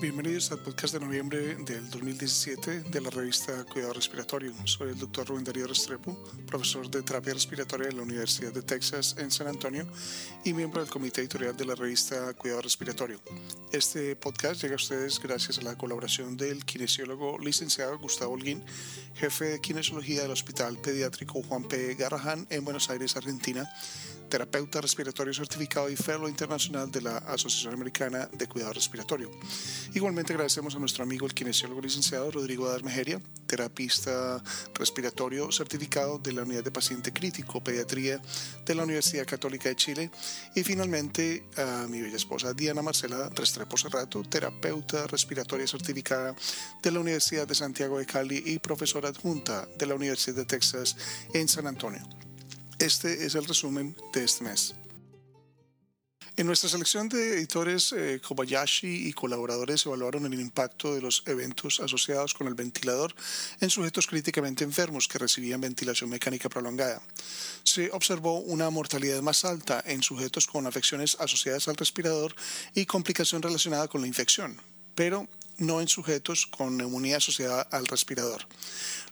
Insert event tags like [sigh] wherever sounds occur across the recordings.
Bienvenidos al podcast de noviembre del 2017 de la revista Cuidado Respiratorio. Soy el doctor Rubén Darío Restrepo, profesor de terapia respiratoria en la Universidad de Texas en San Antonio y miembro del comité editorial de la revista Cuidado Respiratorio. Este podcast llega a ustedes gracias a la colaboración del kinesiólogo licenciado Gustavo Holguín, jefe de kinesiología del Hospital Pediátrico Juan P. Garrahan en Buenos Aires, Argentina, terapeuta respiratorio certificado y fellow internacional de la Asociación Americana de Cuidado Respiratorio. Igualmente agradecemos a nuestro amigo el kinesiólogo licenciado Rodrigo Adarmejeria, terapista respiratorio certificado de la Unidad de Paciente Crítico Pediatría de la Universidad Católica de Chile. Y finalmente a mi bella esposa Diana Marcela Restrepo Cerrato, terapeuta respiratoria certificada de la Universidad de Santiago de Cali y profesora adjunta de la Universidad de Texas en San Antonio. Este es el resumen de este mes. En nuestra selección de editores, eh, Kobayashi y colaboradores evaluaron el impacto de los eventos asociados con el ventilador en sujetos críticamente enfermos que recibían ventilación mecánica prolongada. Se observó una mortalidad más alta en sujetos con afecciones asociadas al respirador y complicación relacionada con la infección, pero no en sujetos con neumonía asociada al respirador.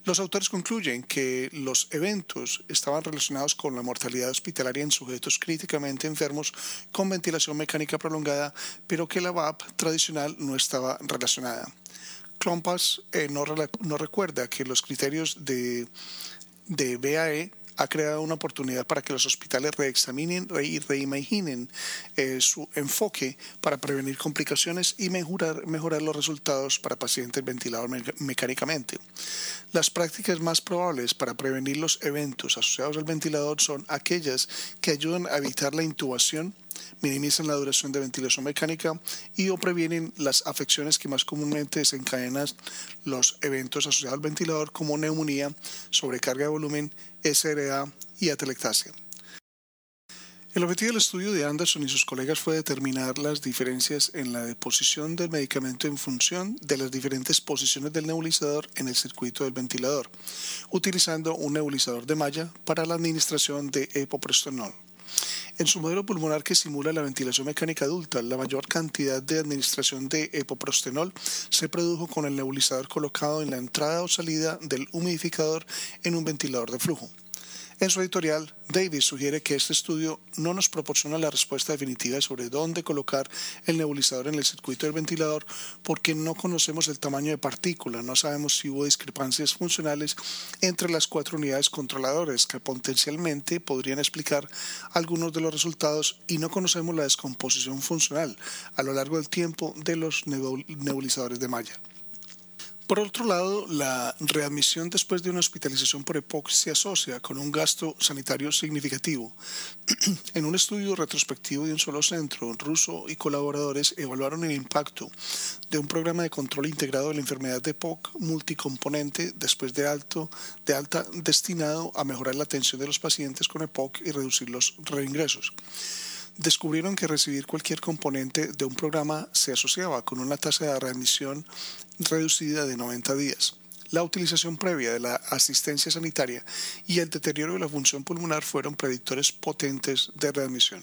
Los autores concluyen que los eventos estaban relacionados con la mortalidad hospitalaria en sujetos críticamente enfermos con ventilación mecánica prolongada, pero que la VAP tradicional no estaba relacionada. Klompas eh, no, no, recuerda que los criterios de, de BAE ha creado una oportunidad para que los hospitales reexaminen y reimaginen eh, su enfoque para prevenir complicaciones y mejorar, mejorar los resultados para pacientes ventilados mecánicamente. Las prácticas más probables para prevenir los eventos asociados al ventilador son aquellas que ayudan a evitar la intubación, minimizan la duración de ventilación mecánica y o previenen las afecciones que más comúnmente desencadenan los eventos asociados al ventilador como neumonía, sobrecarga de volumen, SRA y atelectasia. El objetivo del estudio de Anderson y sus colegas fue determinar las diferencias en la deposición del medicamento en función de las diferentes posiciones del nebulizador en el circuito del ventilador, utilizando un nebulizador de malla para la administración de epoprostenol. En su modelo pulmonar que simula la ventilación mecánica adulta, la mayor cantidad de administración de epoprostenol se produjo con el nebulizador colocado en la entrada o salida del humidificador en un ventilador de flujo. En su editorial, Davis sugiere que este estudio no nos proporciona la respuesta definitiva sobre dónde colocar el nebulizador en el circuito del ventilador porque no conocemos el tamaño de partícula, no sabemos si hubo discrepancias funcionales entre las cuatro unidades controladoras que potencialmente podrían explicar algunos de los resultados y no conocemos la descomposición funcional a lo largo del tiempo de los nebulizadores de malla. Por otro lado, la readmisión después de una hospitalización por EPOC se asocia con un gasto sanitario significativo. [clears throat] en un estudio retrospectivo de un solo centro, ruso y colaboradores evaluaron el impacto de un programa de control integrado de la enfermedad de EPOC multicomponente después de, alto, de alta destinado a mejorar la atención de los pacientes con EPOC y reducir los reingresos descubrieron que recibir cualquier componente de un programa se asociaba con una tasa de readmisión reducida de 90 días. La utilización previa de la asistencia sanitaria y el deterioro de la función pulmonar fueron predictores potentes de readmisión.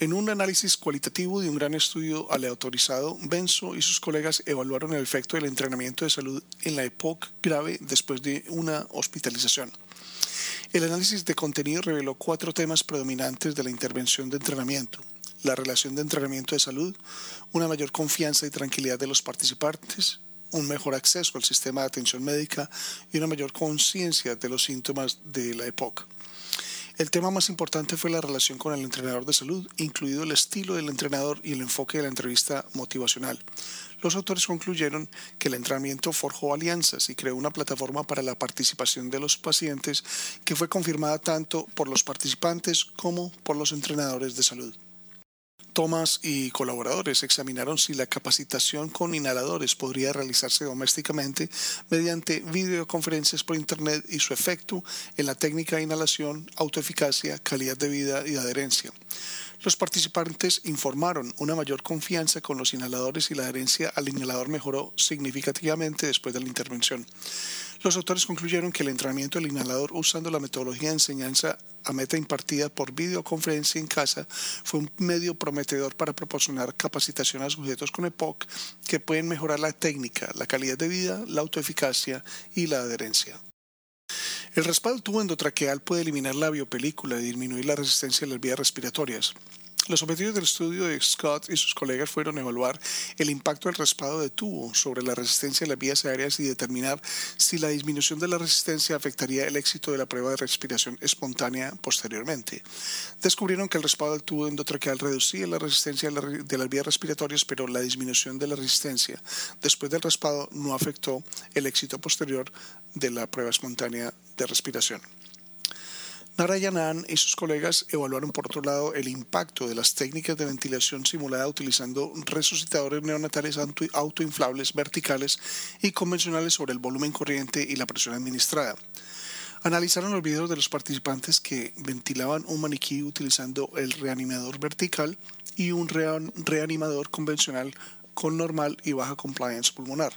En un análisis cualitativo de un gran estudio aleatorizado, Benzo y sus colegas evaluaron el efecto del entrenamiento de salud en la EPOC grave después de una hospitalización. El análisis de contenido reveló cuatro temas predominantes de la intervención de entrenamiento. La relación de entrenamiento de salud, una mayor confianza y tranquilidad de los participantes, un mejor acceso al sistema de atención médica y una mayor conciencia de los síntomas de la EPOC. El tema más importante fue la relación con el entrenador de salud, incluido el estilo del entrenador y el enfoque de la entrevista motivacional. Los autores concluyeron que el entrenamiento forjó alianzas y creó una plataforma para la participación de los pacientes que fue confirmada tanto por los participantes como por los entrenadores de salud. Thomas y colaboradores examinaron si la capacitación con inhaladores podría realizarse domésticamente mediante videoconferencias por Internet y su efecto en la técnica de inhalación, autoeficacia, calidad de vida y adherencia. Los participantes informaron una mayor confianza con los inhaladores y la adherencia al inhalador mejoró significativamente después de la intervención. Los autores concluyeron que el entrenamiento del inhalador usando la metodología de enseñanza a meta impartida por videoconferencia en casa fue un medio prometedor para proporcionar capacitación a sujetos con EPOC que pueden mejorar la técnica, la calidad de vida, la autoeficacia y la adherencia. El respaldo tubo endotraqueal puede eliminar la biopelícula y disminuir la resistencia de las vías respiratorias. Los objetivos del estudio de Scott y sus colegas fueron evaluar el impacto del raspado de tubo sobre la resistencia de las vías aéreas y determinar si la disminución de la resistencia afectaría el éxito de la prueba de respiración espontánea posteriormente. Descubrieron que el raspado del tubo endotraqueal reducía la resistencia de las vías respiratorias, pero la disminución de la resistencia después del raspado no afectó el éxito posterior de la prueba espontánea de respiración. Narayanan y sus colegas evaluaron por otro lado el impacto de las técnicas de ventilación simulada utilizando resucitadores neonatales autoinflables verticales y convencionales sobre el volumen corriente y la presión administrada. Analizaron los videos de los participantes que ventilaban un maniquí utilizando el reanimador vertical y un reanimador convencional con normal y baja compliance pulmonar.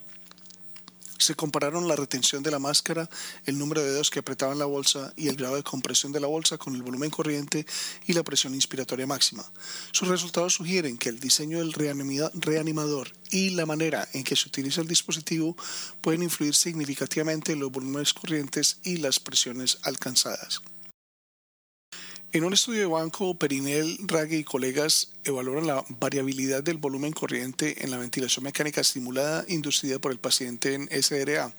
Se compararon la retención de la máscara, el número de dedos que apretaban la bolsa y el grado de compresión de la bolsa con el volumen corriente y la presión inspiratoria máxima. Sus resultados sugieren que el diseño del reanimador y la manera en que se utiliza el dispositivo pueden influir significativamente en los volúmenes corrientes y las presiones alcanzadas. En un estudio de banco, Perinel, Ragge y colegas evaluaron la variabilidad del volumen corriente en la ventilación mecánica estimulada inducida por el paciente en SRA.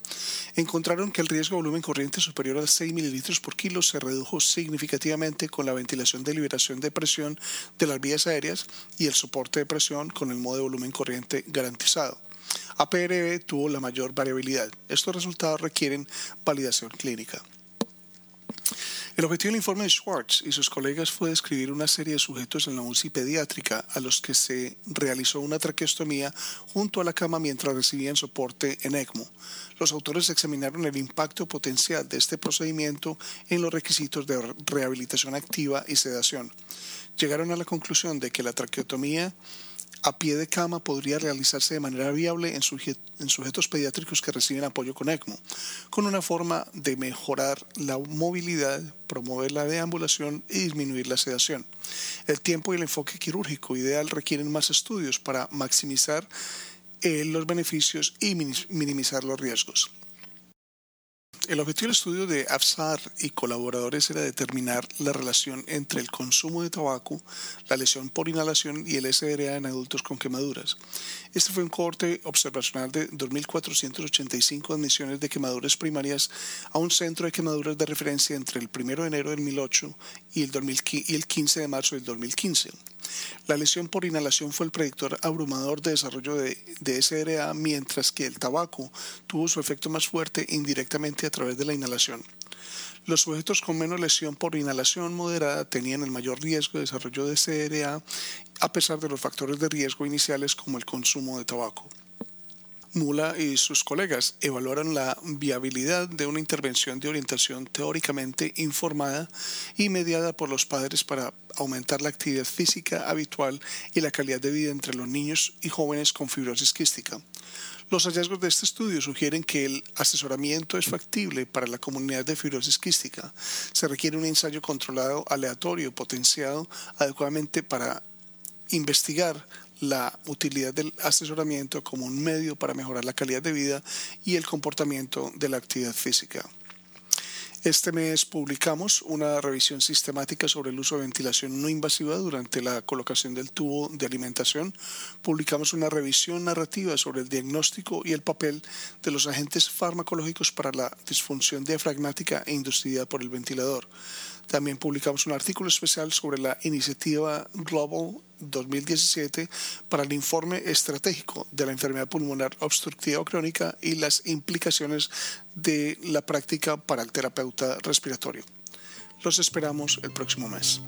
Encontraron que el riesgo de volumen corriente superior a 6 mililitros por kilo se redujo significativamente con la ventilación de liberación de presión de las vías aéreas y el soporte de presión con el modo de volumen corriente garantizado. APRB tuvo la mayor variabilidad. Estos resultados requieren validación clínica. El objetivo del informe de Schwartz y sus colegas fue describir una serie de sujetos en la UCI pediátrica a los que se realizó una traqueostomía junto a la cama mientras recibían soporte en ECMO. Los autores examinaron el impacto potencial de este procedimiento en los requisitos de rehabilitación activa y sedación. Llegaron a la conclusión de que la traqueotomía a pie de cama podría realizarse de manera viable en, sujetos pediátricos que reciben apoyo con ECMO, con una forma de mejorar la movilidad, promover la deambulación y disminuir la sedación. El tiempo y el enfoque quirúrgico ideal requieren más estudios para maximizar eh, los beneficios y minimizar los riesgos. El objetivo del estudio de Afsar y colaboradores era determinar la relación entre el consumo de tabaco, la lesión por inhalación y el SRA en adultos con quemaduras. Este fue un corte observacional de 2.485 admisiones de quemaduras primarias a un centro de quemaduras de referencia entre el 1 de enero del 2008 y el 15 de marzo del 2015. La lesión por inhalación fue el predictor abrumador de desarrollo de, SRA, mientras que el tabaco tuvo su efecto más fuerte indirectamente a través de la inhalación. Los sujetos con menos lesión por inhalación moderada tenían el mayor riesgo de desarrollo de SRA a pesar de los factores de riesgo iniciales como el consumo de tabaco. Mula y sus colegas evaluaron la viabilidad de una intervención de orientación teóricamente informada y mediada por los padres para aumentar la actividad física habitual y la calidad de vida entre los niños y jóvenes con fibrosis quística. Los hallazgos de este estudio sugieren que el asesoramiento es factible para la comunidad de fibrosis quística. Se requiere un ensayo controlado aleatorio potenciado adecuadamente para investigar la utilidad del asesoramiento como un medio para mejorar la calidad de vida y el comportamiento de la actividad física. Este mes publicamos una revisión sistemática sobre el uso de ventilación no invasiva durante la colocación del tubo de alimentación. Publicamos una revisión narrativa sobre el diagnóstico y el papel de los agentes farmacológicos para la disfunción diafragmática e inducida por el ventilador. También publicamos un artículo especial sobre la iniciativa Global 2017 para el informe estratégico de la enfermedad pulmonar obstructiva crónica y las implicaciones de la práctica para el terapeuta respiratorio. Los esperamos el próximo mes.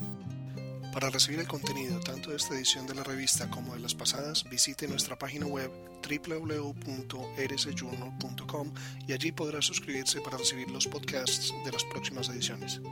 Para recibir el contenido tanto de esta edición de la revista como de las pasadas, visite nuestra página web www.rsjournal.com y allí podrá suscribirse para recibir los podcasts de las próximas ediciones.